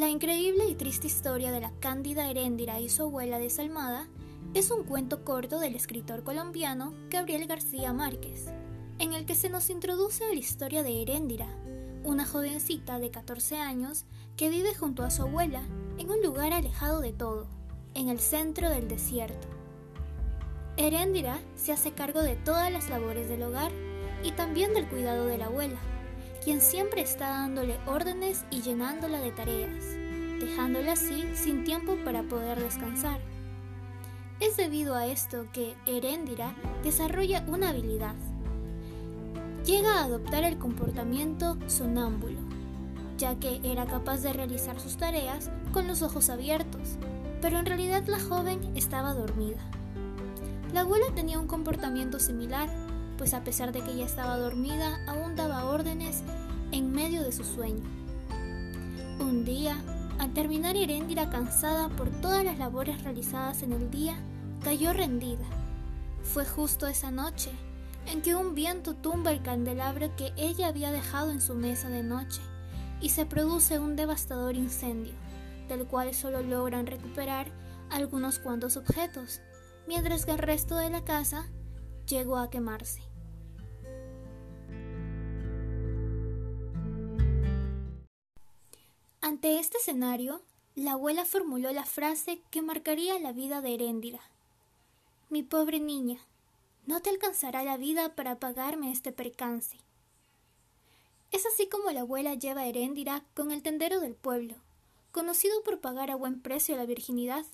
La increíble y triste historia de la cándida Heréndira y su abuela desalmada es un cuento corto del escritor colombiano Gabriel García Márquez, en el que se nos introduce la historia de Heréndira, una jovencita de 14 años que vive junto a su abuela en un lugar alejado de todo, en el centro del desierto. Heréndira se hace cargo de todas las labores del hogar y también del cuidado de la abuela, quien siempre está dándole órdenes y llenándola de tareas, dejándola así sin tiempo para poder descansar. Es debido a esto que Heréndira desarrolla una habilidad. Llega a adoptar el comportamiento sonámbulo, ya que era capaz de realizar sus tareas con los ojos abiertos, pero en realidad la joven estaba dormida. La abuela tenía un comportamiento similar, pues a pesar de que ella estaba dormida, aún daba órdenes en medio de su sueño. Un día, al terminar Heréndira cansada por todas las labores realizadas en el día, cayó rendida. Fue justo esa noche en que un viento tumba el candelabro que ella había dejado en su mesa de noche y se produce un devastador incendio, del cual solo logran recuperar algunos cuantos objetos, mientras que el resto de la casa llegó a quemarse. Ante este escenario, la abuela formuló la frase que marcaría la vida de Heréndira. Mi pobre niña, no te alcanzará la vida para pagarme este percance. Es así como la abuela lleva a Heréndira con el tendero del pueblo, conocido por pagar a buen precio la virginidad,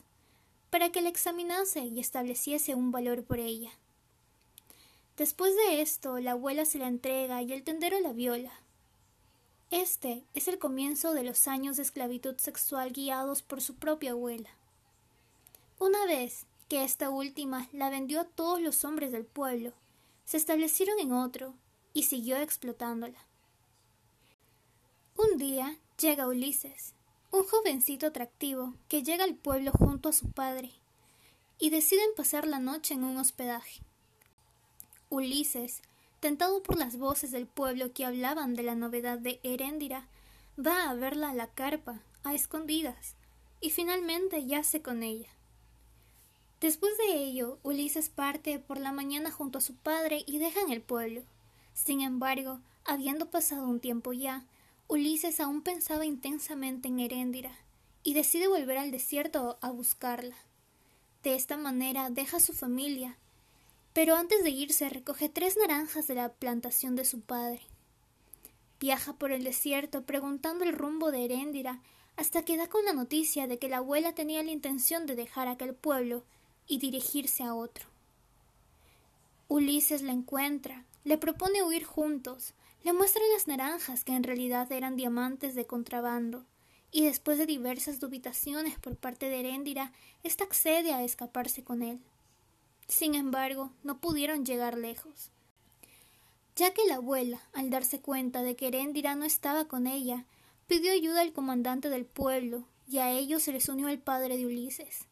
para que la examinase y estableciese un valor por ella. Después de esto, la abuela se la entrega y el tendero la viola, este es el comienzo de los años de esclavitud sexual guiados por su propia abuela. Una vez que esta última la vendió a todos los hombres del pueblo, se establecieron en otro y siguió explotándola. Un día llega Ulises, un jovencito atractivo que llega al pueblo junto a su padre, y deciden pasar la noche en un hospedaje. Ulises tentado por las voces del pueblo que hablaban de la novedad de Heréndira, va a verla a la carpa, a escondidas, y finalmente yace con ella. Después de ello, Ulises parte por la mañana junto a su padre y dejan el pueblo. Sin embargo, habiendo pasado un tiempo ya, Ulises aún pensaba intensamente en Heréndira y decide volver al desierto a buscarla. De esta manera deja su familia pero antes de irse recoge tres naranjas de la plantación de su padre. Viaja por el desierto preguntando el rumbo de Heréndira hasta que da con la noticia de que la abuela tenía la intención de dejar aquel pueblo y dirigirse a otro. Ulises la encuentra, le propone huir juntos, le muestra las naranjas que en realidad eran diamantes de contrabando, y después de diversas dubitaciones por parte de Heréndira, ésta accede a escaparse con él. Sin embargo, no pudieron llegar lejos, ya que la abuela, al darse cuenta de que Heréndira no estaba con ella, pidió ayuda al comandante del pueblo, y a ellos se les unió el padre de Ulises.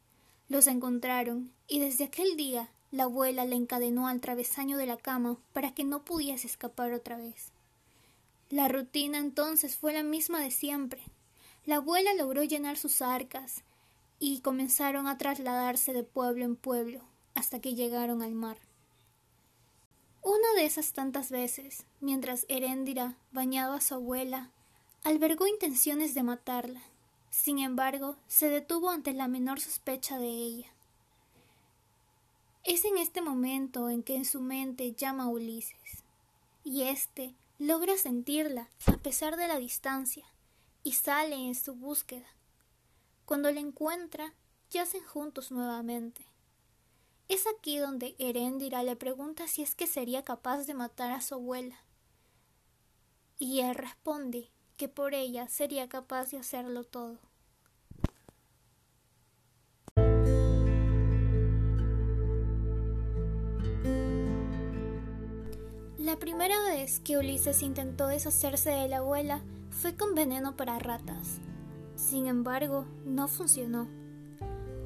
Los encontraron, y desde aquel día la abuela le encadenó al travesaño de la cama para que no pudiese escapar otra vez. La rutina entonces fue la misma de siempre. La abuela logró llenar sus arcas y comenzaron a trasladarse de pueblo en pueblo, hasta que llegaron al mar. Una de esas tantas veces, mientras Heréndira bañaba a su abuela, albergó intenciones de matarla. Sin embargo, se detuvo ante la menor sospecha de ella. Es en este momento en que en su mente llama a Ulises, y éste logra sentirla a pesar de la distancia, y sale en su búsqueda. Cuando la encuentra, yacen juntos nuevamente. Es aquí donde Heréndira le pregunta si es que sería capaz de matar a su abuela. Y él responde que por ella sería capaz de hacerlo todo. La primera vez que Ulises intentó deshacerse de la abuela fue con veneno para ratas. Sin embargo, no funcionó.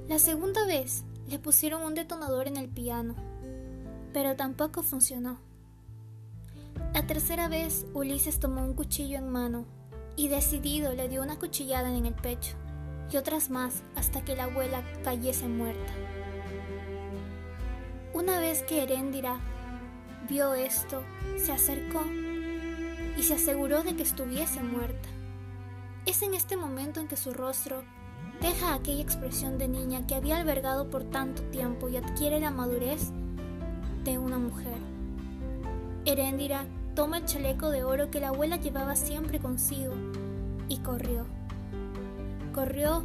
La segunda vez le pusieron un detonador en el piano, pero tampoco funcionó. La tercera vez Ulises tomó un cuchillo en mano y decidido le dio una cuchillada en el pecho y otras más hasta que la abuela cayese muerta. Una vez que Heréndira vio esto, se acercó y se aseguró de que estuviese muerta. Es en este momento en que su rostro deja aquella expresión de niña que había albergado por tanto tiempo y adquiere la madurez de una mujer. Heréndira toma el chaleco de oro que la abuela llevaba siempre consigo y corrió. Corrió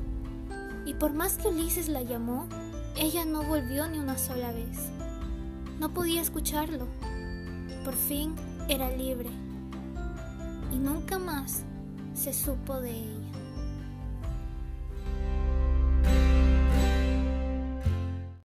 y por más que Ulises la llamó, ella no volvió ni una sola vez. No podía escucharlo. Por fin era libre y nunca más se supo de ella.